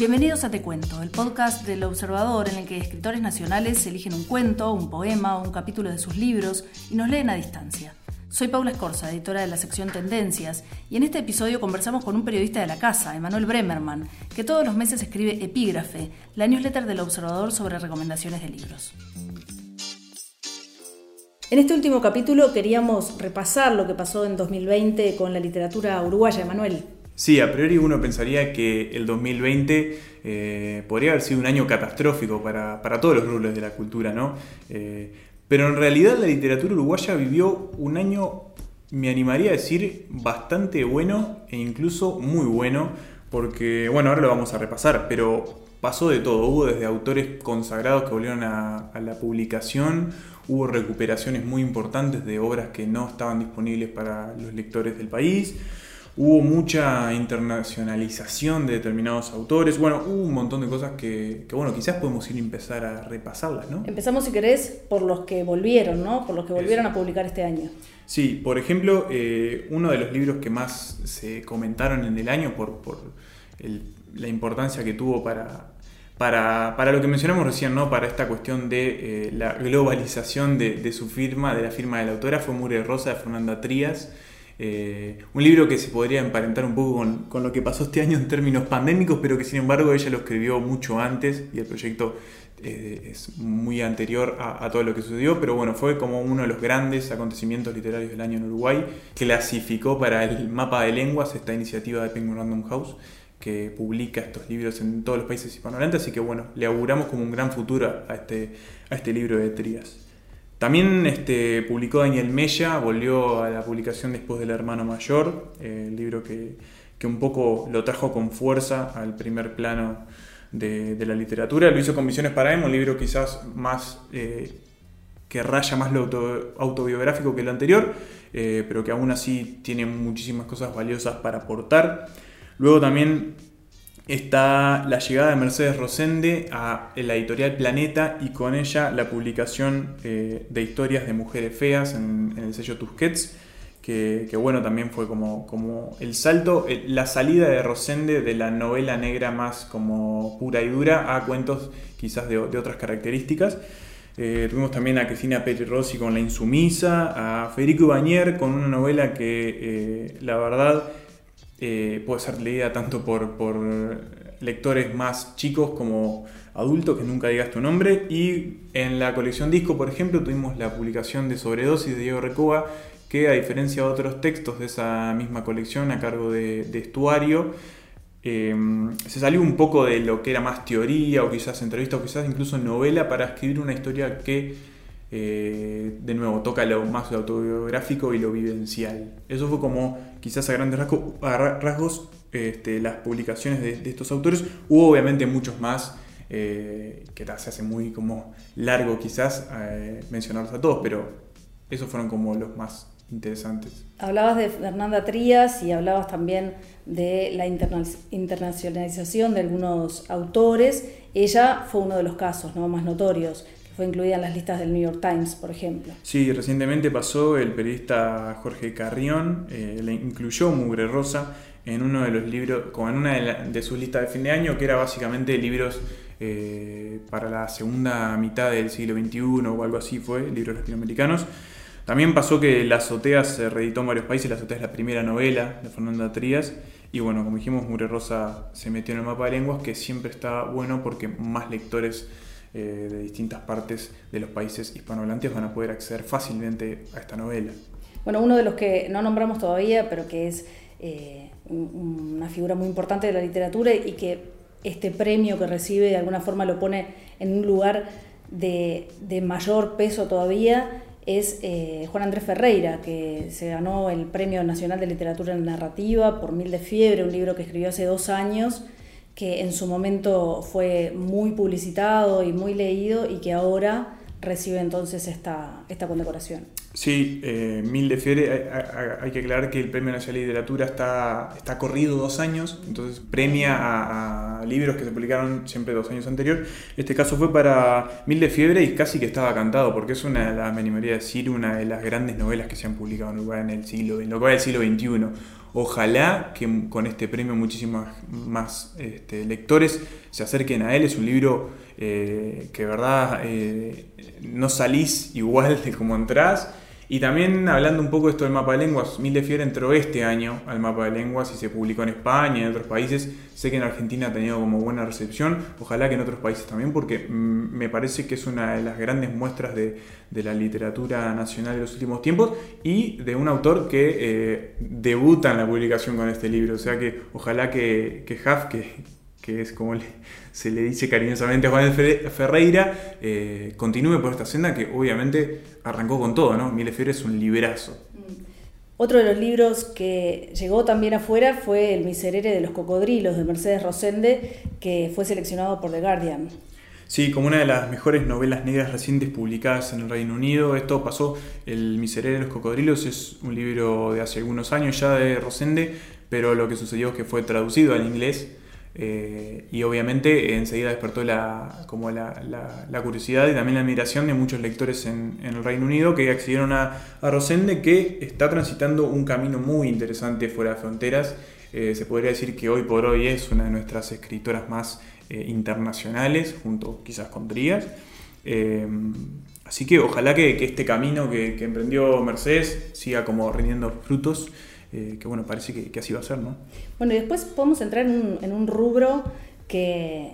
Bienvenidos a Te Cuento, el podcast del Observador en el que escritores nacionales eligen un cuento, un poema o un capítulo de sus libros y nos leen a distancia. Soy Paula Escorza, editora de la sección Tendencias, y en este episodio conversamos con un periodista de la casa, Emanuel Bremerman, que todos los meses escribe Epígrafe, la newsletter del Observador sobre recomendaciones de libros. En este último capítulo queríamos repasar lo que pasó en 2020 con la literatura uruguaya, Emanuel. Sí, a priori uno pensaría que el 2020 eh, podría haber sido un año catastrófico para, todos los rubros de la cultura, ¿no? Eh, pero en realidad la literatura uruguaya vivió un año, me animaría a decir, bastante bueno e incluso muy bueno, porque, bueno, ahora lo vamos a repasar, pero pasó de todo. Hubo desde autores consagrados que volvieron a, a, la publicación, hubo recuperaciones muy importantes de obras que no estaban disponibles para los lectores del país. Hubo mucha internacionalización de determinados autores. Bueno, hubo un montón de cosas que, bueno, quizás podemos ir a empezar a repasarlas, ¿no? Empezamos, si querés, por los que volvieron, ¿no? Por los que volvieron a publicar este año. Sí, por ejemplo, eh, uno de los libros que más se comentaron en el año por, la importancia que tuvo para, para, lo que mencionamos recién, ¿no? Para esta cuestión de eh, la globalización de, de, su firma, de la firma de la autora, fue Mure Rosa de Fernanda Trías. Eh, un libro que se podría emparentar un poco con, lo que pasó este año en términos pandémicos, pero que sin embargo ella lo escribió mucho antes y el proyecto eh, es muy anterior a, todo lo que sucedió, pero bueno, fue como uno de los grandes acontecimientos literarios del año en Uruguay. Clasificó para el mapa de lenguas esta iniciativa de Penguin Random House que publica estos libros en todos los países hispanohablantes, así que bueno, le auguramos como un gran futuro a este, a este libro de Trías. También este, publicó Daniel Mella, volvió a la publicación después del hermano mayor, eh, el libro que, un poco lo trajo con fuerza al primer plano de, la literatura. Lo hizo con Visiones para Emo, un libro quizás más eh, que raya más lo autobiográfico que el anterior, eh, pero que aún así tiene muchísimas cosas valiosas para aportar. Luego también está la llegada de Mercedes Rosende a la editorial Planeta y con ella la publicación eh, de historias de mujeres feas en, el sello Tusquets, que, bueno, también fue como, como el salto, la salida de Rosende de la novela negra más como pura y dura a cuentos quizás de, otras características. Eh, tuvimos también a Cristina Petri Rossi con La Insumisa, a Federico Bañer con una novela que eh, la verdad eh, puede ser leída tanto por, lectores más chicos como adultos, que nunca digas tu nombre. Y en la colección disco, por ejemplo, tuvimos la publicación de Sobredosis de Diego Recoba, que a diferencia de otros textos de esa misma colección a cargo de, Estuario, eh, se salió un poco de lo que era más teoría o quizás entrevista o quizás incluso novela para escribir una historia que eh, de nuevo, toca lo más autobiográfico y lo vivencial. Eso fue como, quizás a grandes rasgos, este, las publicaciones de, estos autores. Hubo obviamente muchos más, eh, que se hace muy como largo quizás eh, mencionarlos a todos, pero esos fueron como los más interesantes. Hablabas de Fernanda Trías y hablabas también de la internacionalización de algunos autores. Ella fue uno de los casos ¿no? más notorios fue incluida en las listas del New York Times, por ejemplo. Sí, recientemente pasó el periodista Jorge Carrión, eh, le incluyó Mugre Rosa en uno de los libros, como en una de, sus listas de fin de año, que era básicamente libros eh, para la segunda mitad del siglo XXI o algo así fue, libros latinoamericanos. También pasó que La Azotea se reeditó en varios países, La Azotea es la primera novela de Fernanda Trías, y bueno, como dijimos, Mugre Rosa se metió en el mapa de lenguas, que siempre está bueno porque más lectores eh, de distintas partes de los países hispanohablantes van a poder acceder fácilmente a esta novela. Bueno, uno de los que no nombramos todavía, pero que es eh, una figura muy importante de la literatura y que este premio que recibe de alguna forma lo pone en un lugar de, mayor peso todavía, es eh, Juan Andrés Ferreira, que se ganó el Premio Nacional de Literatura Narrativa por Mil de Fiebre, un libro que escribió hace dos años que en su momento fue muy publicitado y muy leído y que ahora recibe entonces esta, esta condecoración. Sí, eh, Mil de Fiebre, hay, que aclarar que el Premio Nacional de Literatura está, está corrido dos años, entonces premia a, libros que se publicaron siempre dos años anterior. Este caso fue para Mil de Fiebre y casi que estaba cantado, porque es una de las, me animaría a decir, una de las grandes novelas que se han publicado en Uruguay en el siglo, en lo que va del siglo XXI. Ojalá que con este premio muchísimos más este, lectores se acerquen a él. Es un libro eh, que, verdad, eh, no salís igual de como entrás y también hablando un poco de esto del mapa de lenguas, Mil de entró este año al mapa de lenguas y se publicó en España y en otros países. Sé que en Argentina ha tenido como buena recepción, ojalá que en otros países también, porque mm, me parece que es una de las grandes muestras de, la literatura nacional de los últimos tiempos y de un autor que eh, debuta en la publicación con este libro. O sea que ojalá que, que que, que es como se le dice cariñosamente a Juan Ferreira, eh, continúe por esta senda que obviamente arrancó con todo, ¿no? Miles es un librazo. Mm. Otro de los libros que llegó también afuera fue El miserere de los cocodrilos de Mercedes Rosende, que fue seleccionado por The Guardian. Sí, como una de las mejores novelas negras recientes publicadas en el Reino Unido. Esto pasó, El miserere de los cocodrilos es un libro de hace algunos años ya de Rosende, pero lo que sucedió es que fue traducido al inglés eh, y obviamente enseguida despertó la, como la, curiosidad y también la admiración de muchos lectores en, el Reino Unido que accedieron a, Rosende, que está transitando un camino muy interesante fuera de fronteras. Eh, se podría decir que hoy por hoy es una de nuestras escritoras más eh, internacionales, junto quizás con Trías. así que ojalá que, este camino que, emprendió Mercedes siga como rindiendo frutos eh, que bueno, parece que, así va a ser, ¿no? Bueno, y después podemos entrar en un, rubro que,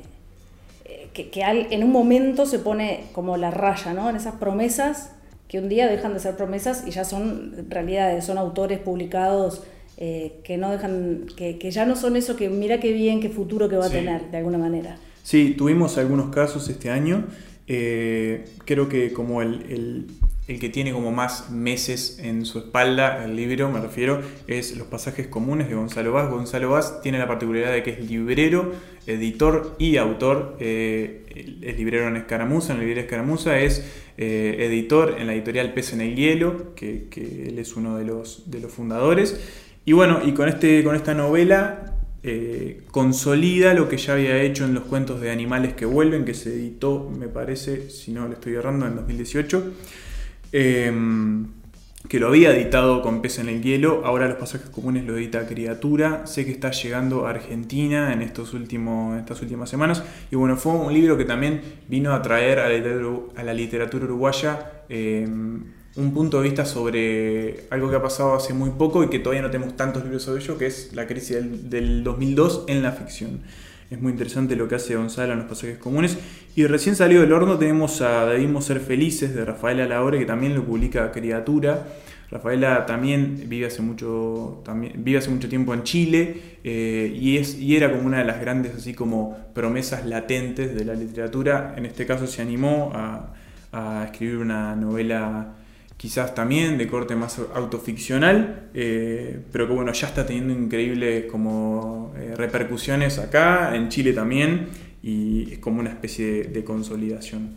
eh, que, en un momento se pone como la raya, ¿no? En esas promesas que un día dejan de ser promesas y ya son realidades, son autores publicados eh, que no dejan, que, ya no son eso que mira qué bien, qué futuro que va a tener, de alguna manera. Sí, tuvimos algunos casos este año. creo que como el, el que tiene como más meses en su espalda el libro, me refiero, es Los pasajes comunes de Gonzalo Vaz. Gonzalo Vaz tiene la particularidad de que es librero, editor y autor. Eh, es librero en Escaramuza, en el libro Escaramuza es eh, editor en la editorial Pez en el Hielo, que, él es uno de los, de los fundadores. Y bueno, y con, este, con esta novela eh, consolida lo que ya había hecho en los cuentos de animales que vuelven, que se editó, me parece, si no le estoy errando, en 2018. Em, que lo había editado con Pez en el Hielo, ahora los pasajes comunes lo edita Criatura, sé que está llegando a Argentina en, estos últimos, estas últimas semanas, y bueno, fue un libro que también vino a traer a la literatura, uruguaya em, un punto de vista sobre algo que ha pasado hace muy poco y que todavía no tenemos tantos libros sobre ello, que es la crisis del, del 2002 en la ficción. Es muy interesante lo que hace Gonzalo en los pasajes comunes. Y recién salió del horno tenemos a Debimos Ser Felices de Rafaela Laure, que también lo publica Criatura. Rafaela también vive hace mucho, también, vive hace mucho tiempo en Chile eh, y, es, y era como una de las grandes así como promesas latentes de la literatura. En este caso se animó a escribir una novela quizás también de corte más autoficcional, eh, pero que bueno, ya está teniendo increíbles como eh, repercusiones acá, en Chile también, y es como una especie de, consolidación.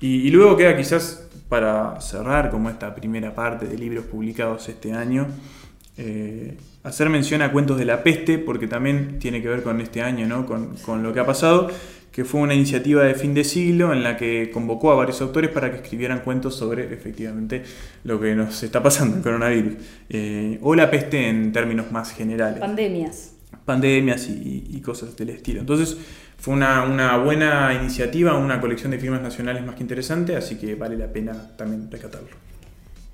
Y, luego queda quizás para cerrar como esta primera parte de libros publicados este año, eh, hacer mención a Cuentos de la Peste, porque también tiene que ver con este año, ¿no? con, con lo que ha pasado que fue una iniciativa de fin de siglo en la que convocó a varios autores para que escribieran cuentos sobre efectivamente lo que nos está pasando, el coronavirus, eh, o la peste en términos más generales. Pandemias. Pandemias y, cosas del estilo. Entonces fue una, buena iniciativa, una colección de firmas nacionales más que interesante, así que vale la pena también rescatarlo.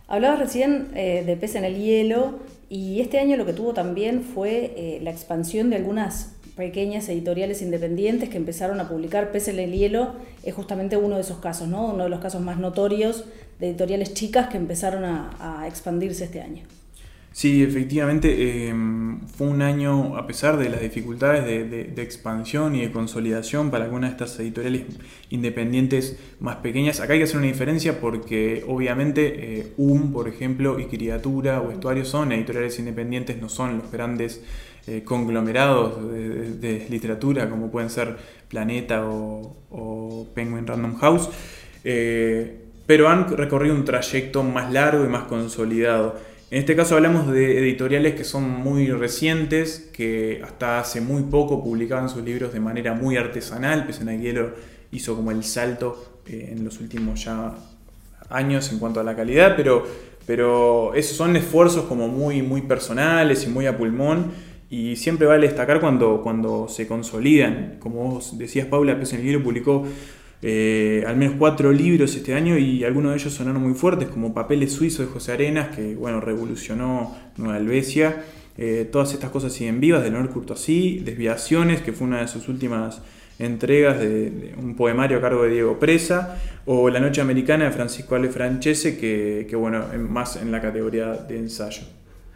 Hablabas recién eh, de pez en el hielo y este año lo que tuvo también fue eh, la expansión de algunas pequeñas editoriales independientes que empezaron a publicar Pese el hielo es justamente uno de esos casos, ¿no? uno de los casos más notorios de editoriales chicas que empezaron a, expandirse este año. Sí, efectivamente, em, fue un año, a pesar de las dificultades de, expansión y de consolidación para algunas de estas editoriales independientes más pequeñas. Acá hay que hacer una diferencia porque obviamente eh, UM, por ejemplo, y Criatura o Estuario son editoriales independientes, no son los grandes eh, conglomerados de, literatura como pueden ser Planeta o, Penguin Random House, eh, pero han recorrido un trayecto más largo y más consolidado. En este caso hablamos de editoriales que son muy recientes, que hasta hace muy poco publicaban sus libros de manera muy artesanal. Pesenaguielo hizo como el salto eh, en los últimos ya años en cuanto a la calidad, pero, esos son esfuerzos como muy, muy personales y muy a pulmón y siempre vale destacar cuando, cuando se consolidan. Como vos decías, Paula, Pez en el publicó eh, al menos cuatro libros este año y algunos de ellos sonaron muy fuertes, como Papeles Suizos de José Arenas, que bueno, revolucionó Nueva Helvecia. Eh, todas estas cosas siguen vivas, de Leonel Curtosí, Desviaciones, que fue una de sus últimas entregas de, un poemario a cargo de Diego Presa, o La Noche Americana de Francisco Ale Francese, que, que bueno, más en la categoría de ensayo.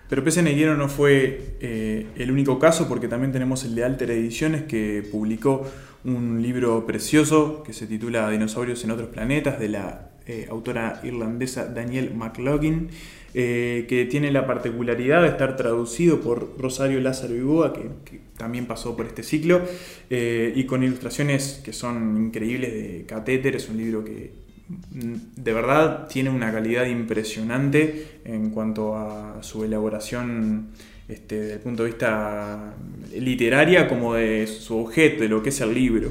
Pero Pese Neguero no fue eh, el único caso, porque también tenemos el de Alter Ediciones, que publicó un libro precioso que se titula Dinosaurios en otros planetas, de la eh, autora irlandesa Danielle McLaughlin, eh, que tiene la particularidad de estar traducido por Rosario Lázaro Iboa, que, que también pasó por este ciclo, y con ilustraciones que son increíbles de catéter. Es un libro que de verdad tiene una calidad impresionante en cuanto a su elaboración este, desde el punto de vista literaria como de su objeto, de lo que es el libro.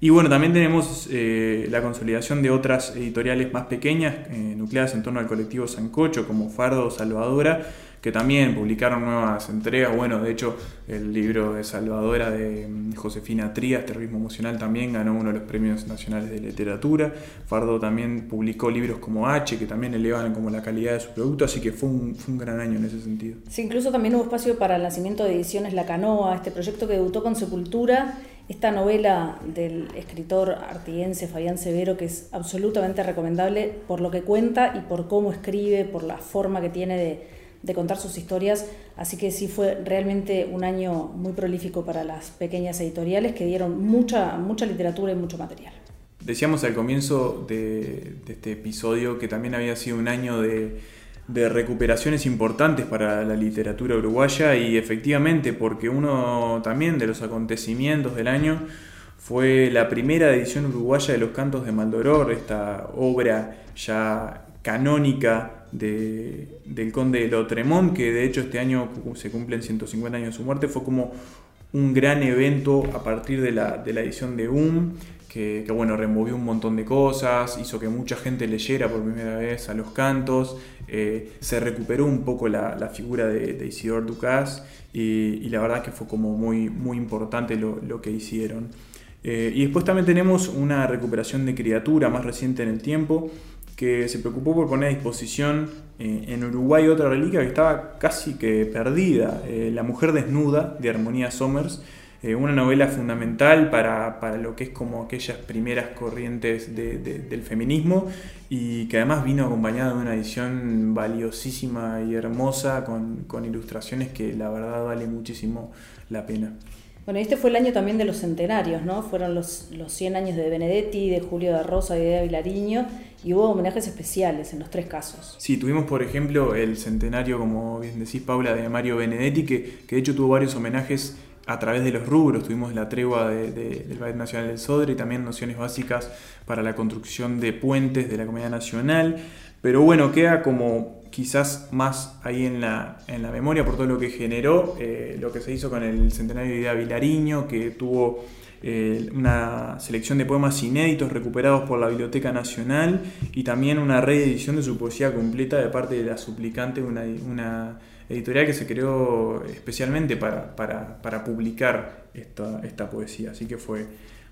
Y bueno, también tenemos eh, la consolidación de otras editoriales más pequeñas, eh, nucleadas en torno al colectivo Sancocho, como Fardo Salvadora, que también publicaron nuevas entregas. Bueno, de hecho, el libro de Salvadora de mm, Josefina Trías, Terrorismo Emocional, también ganó uno de los premios nacionales de literatura. Fardo también publicó libros como H, que también elevan como la calidad de su producto, así que fue un, fue un gran año en ese sentido. Sí, incluso también hubo espacio para el nacimiento de Ediciones La Canoa, este proyecto que debutó con Sepultura esta novela del escritor artiguense Fabián Severo, que es absolutamente recomendable por lo que cuenta y por cómo escribe, por la forma que tiene de, de contar sus historias, así que sí fue realmente un año muy prolífico para las pequeñas editoriales que dieron mucha, mucha literatura y mucho material. Decíamos al comienzo de, este episodio que también había sido un año de, de recuperaciones importantes para la literatura uruguaya y efectivamente porque uno también de los acontecimientos del año fue la primera edición uruguaya de los cantos de Maldoror, esta obra ya canónica del conde de Lotremont, que de hecho este año se cumplen 150 años de su muerte, fue como un gran evento a partir de la, edición de UM, que, bueno, removió un montón de cosas, hizo que mucha gente leyera por primera vez a los cantos, eh, se recuperó un poco la, figura de, Isidore Ducas y, la verdad que fue como muy, muy importante lo, que hicieron. Eh, y después también tenemos una recuperación de criatura más reciente en el tiempo, que se preocupó por poner a disposición eh, en Uruguay otra reliquia que estaba casi que perdida, eh, La mujer desnuda de Armonía Somers, eh, una novela fundamental para, lo que es como aquellas primeras corrientes del feminismo y que además vino acompañada de una edición valiosísima y hermosa con, con ilustraciones que la verdad vale muchísimo la pena. Bueno, este fue el año también de los centenarios, ¿no? Fueron los, los 100 años de Benedetti, de Julio de Rosa y de Vilariño, y hubo homenajes especiales en los tres casos. Sí, tuvimos por ejemplo el centenario, como bien decís Paula, de Mario Benedetti, que, que de hecho tuvo varios homenajes a través de los rubros. Tuvimos la tregua del Ballet Nacional del Sodre y también nociones básicas para la construcción de puentes de la Comunidad Nacional. Pero bueno, queda como quizás más ahí en la, en la memoria por todo lo que generó, eh, lo que se hizo con el centenario de Ida Vilariño, que tuvo eh, una selección de poemas inéditos recuperados por la Biblioteca Nacional y también una reedición de su poesía completa de parte de la suplicante, una, una editorial que se creó especialmente para, para, para publicar esta, esta poesía. Así que fue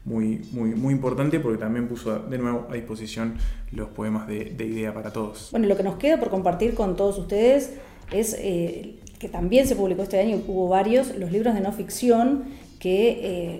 muy, muy, muy importante porque también puso de nuevo a disposición los poemas de, Idea para Todos. Bueno, lo que nos queda por compartir con todos ustedes es eh, que también se publicó este año, hubo varios, los libros de no ficción que eh,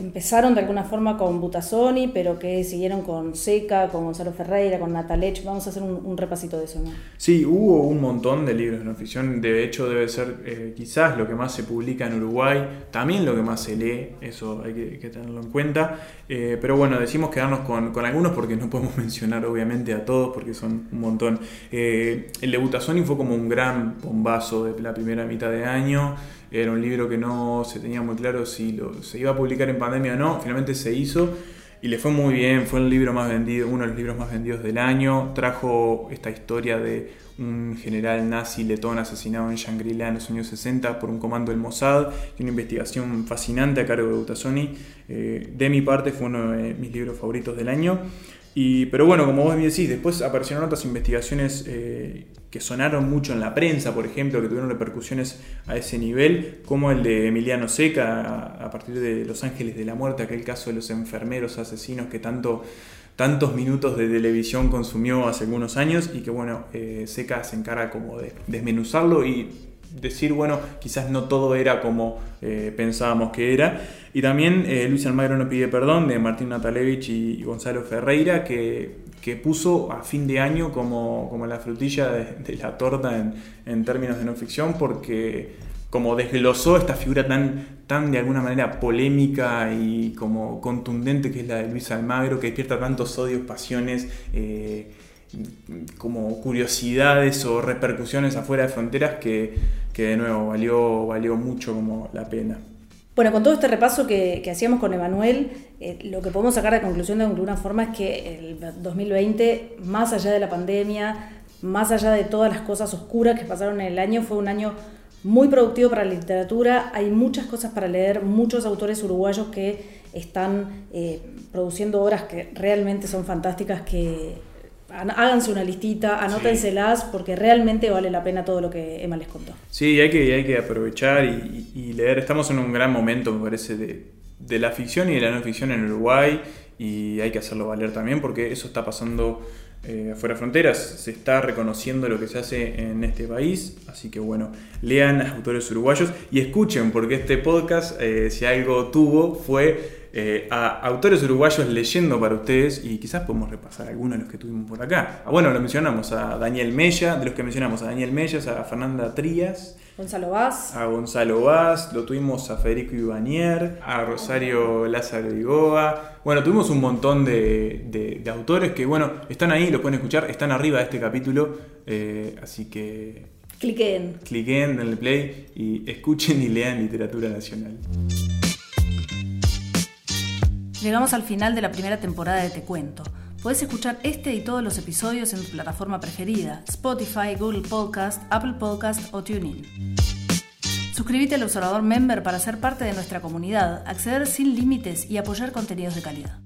empezaron de alguna forma con Butasoni, pero que siguieron con Seca, con Gonzalo Ferreira, con Natalech. Vamos a hacer un, repasito de eso, ¿no? Sí, hubo un montón de libros de no ficción. De hecho, debe ser eh, quizás lo que más se publica en Uruguay, también lo que más se lee, eso hay que, tenerlo en cuenta. Eh, pero bueno, decimos quedarnos con, algunos porque no podemos mencionar obviamente a todos porque son un montón. Eh, el de Butasoni fue como un gran bombazo de la primera mitad de año. Era un libro que no se tenía muy claro si se iba a publicar en pandemia o no. Finalmente se hizo. y le fue muy bien, fue el libro más vendido, uno de los libros más vendidos del año, trajo esta historia de un general nazi letón asesinado en Shangri-La en los años 60 por un comando del Mossad, y una investigación fascinante a cargo de Utasoni. Eh, de mi parte fue uno de mis libros favoritos del año. Pero bueno, como vos bien decís, después aparecieron otras investigaciones eh, que sonaron mucho en la prensa, por ejemplo, que tuvieron repercusiones a ese nivel, como el de Emiliano Seca, a, partir de Los Ángeles de la Muerte, aquel caso de los enfermeros asesinos que tanto, tantos minutos de televisión consumió hace algunos años y que bueno, eh, Seca se encarga como de desmenuzarlo y decir, bueno, quizás no todo era como eh, pensábamos que era. Y también eh, Luis Almagro no pide perdón de Martín Natalevich y, Gonzalo Ferreira, que, puso a fin de año como, como la frutilla de, la torta en, en, términos de no ficción, porque como desglosó esta figura tan, tan de alguna manera polémica y como contundente que es la de Luis Almagro, que despierta tantos odios, pasiones. Eh, como curiosidades o repercusiones afuera de fronteras que, de nuevo valió, valió mucho como la pena. Bueno, con todo este repaso que, hacíamos con Emanuel, eh, lo que podemos sacar de conclusión de alguna forma es que el 2020, más allá de la pandemia, más allá de todas las cosas oscuras que pasaron en el año, fue un año muy productivo para la literatura. Hay muchas cosas para leer, muchos autores uruguayos que están eh, produciendo obras que realmente son fantásticas, que háganse una listita, anótenselas, porque realmente vale la pena todo lo que Emma les contó. Sí, hay que, hay que aprovechar y, leer. Estamos en un gran momento, me parece, de, la ficción y de la no ficción en Uruguay, y hay que hacerlo valer también, porque eso está pasando eh, afuera de fronteras, se está reconociendo lo que se hace en este país, así que bueno, lean a autores uruguayos y escuchen, porque este podcast, eh, si algo tuvo, fue eh, a autores uruguayos leyendo para ustedes y quizás podemos repasar algunos de los que tuvimos por acá. Ah, bueno, lo mencionamos a Daniel Mella, de los que mencionamos a Daniel Mellas, a Fernanda Trías. Gonzalo Vaz. A Gonzalo Vaz, lo tuvimos a Federico Ibanier, a Rosario Lázaro Igoa. Bueno, tuvimos un montón de, autores que, bueno, están ahí, lo pueden escuchar, están arriba de este capítulo, eh, así que... Cliquen. Cliquen, denle play y escuchen y lean literatura nacional. Llegamos al final de la primera temporada de Te Cuento. Puedes escuchar este y todos los episodios en tu plataforma preferida, Spotify, Google Podcast, Apple Podcast o TuneIn. Suscríbete al Observador Member para ser parte de nuestra comunidad, acceder sin límites y apoyar contenidos de calidad.